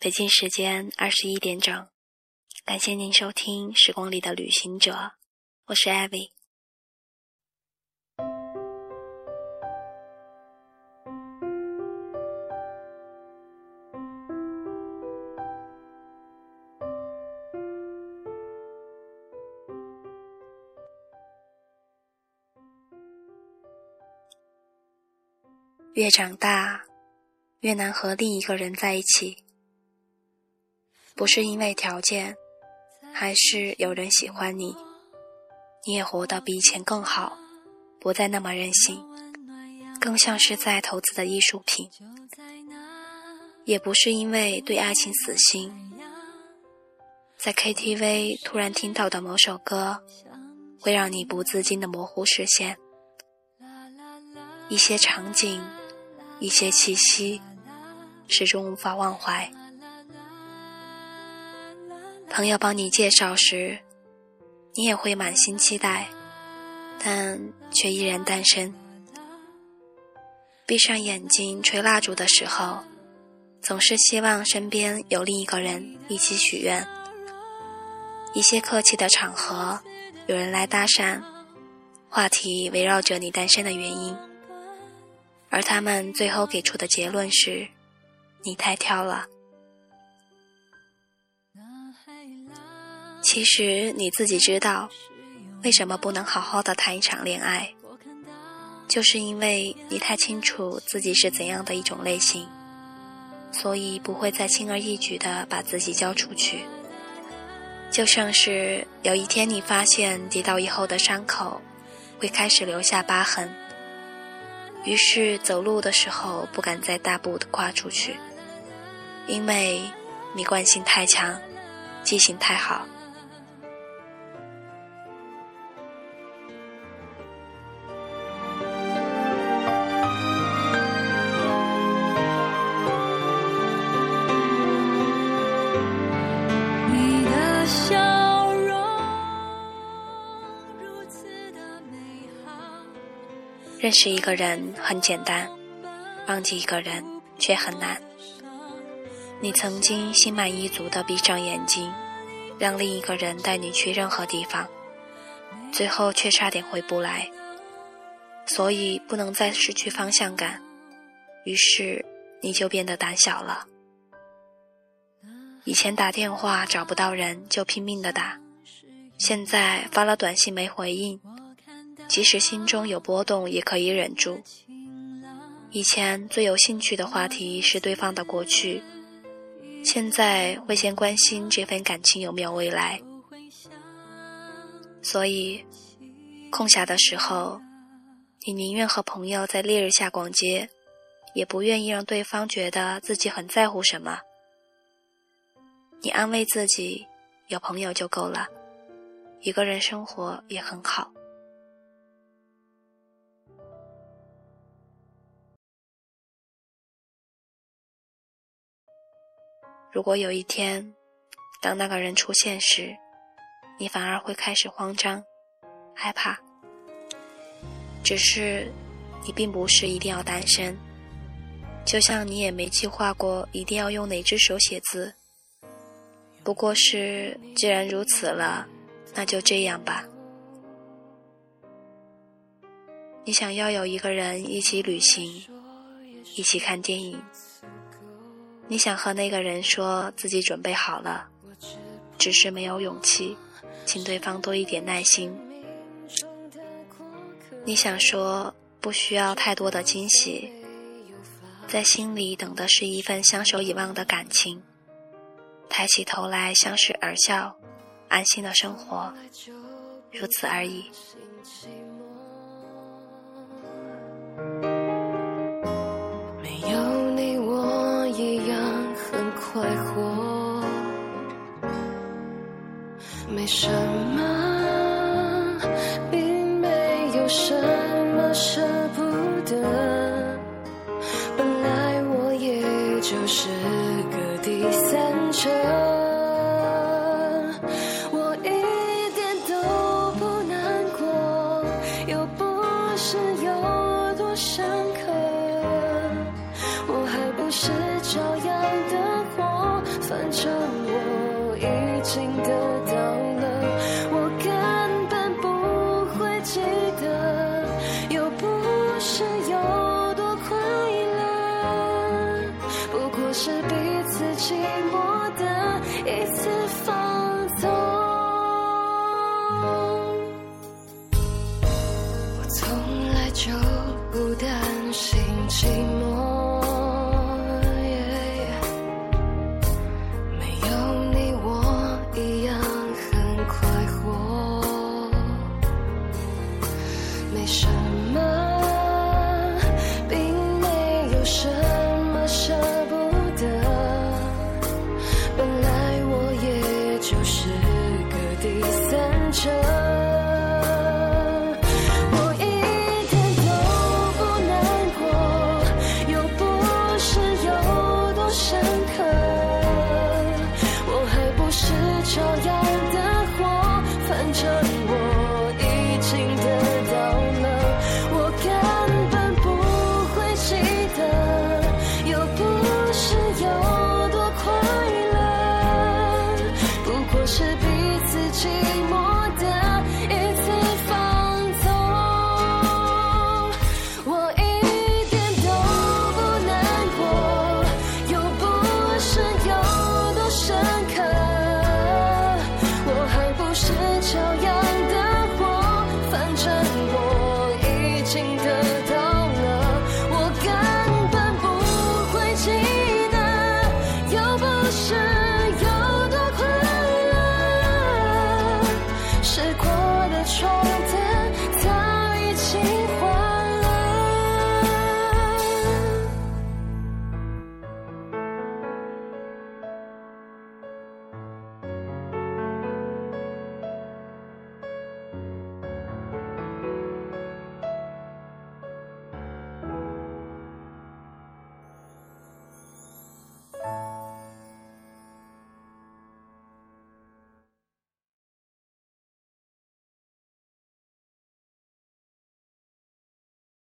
北京时间二十一点整，感谢您收听《时光里的旅行者》，我是艾薇。越长大，越难和另一个人在一起。不是因为条件，还是有人喜欢你，你也活得比以前更好，不再那么任性，更像是在投资的艺术品。也不是因为对爱情死心，在 KTV 突然听到的某首歌，会让你不自禁的模糊视线，一些场景，一些气息，始终无法忘怀。朋友帮你介绍时，你也会满心期待，但却依然单身。闭上眼睛吹蜡烛的时候，总是希望身边有另一个人一起许愿。一些客气的场合，有人来搭讪，话题围绕着你单身的原因，而他们最后给出的结论是：你太挑了。其实你自己知道，为什么不能好好的谈一场恋爱，就是因为你太清楚自己是怎样的一种类型，所以不会再轻而易举的把自己交出去。就像是有一天你发现跌倒以后的伤口会开始留下疤痕，于是走路的时候不敢再大步的跨出去，因为你惯性太强，记性太好。认识一个人很简单，忘记一个人却很难。你曾经心满意足的闭上眼睛，让另一个人带你去任何地方，最后却差点回不来，所以不能再失去方向感，于是你就变得胆小了。以前打电话找不到人就拼命的打，现在发了短信没回应。即使心中有波动，也可以忍住。以前最有兴趣的话题是对方的过去，现在会先关心这份感情有没有未来。所以，空暇的时候，你宁愿和朋友在烈日下逛街，也不愿意让对方觉得自己很在乎什么。你安慰自己，有朋友就够了，一个人生活也很好。如果有一天，当那个人出现时，你反而会开始慌张、害怕。只是，你并不是一定要单身，就像你也没计划过一定要用哪只手写字。不过是，既然如此了，那就这样吧。你想要有一个人一起旅行，一起看电影。你想和那个人说自己准备好了，只是没有勇气，请对方多一点耐心。你想说不需要太多的惊喜，在心里等的是一份相守以望的感情，抬起头来相视而笑，安心的生活，如此而已。什么舍不得。本来我也就是个第三者，我一点都不难过，又不是有多深刻，我还不是照样的活。反正就是情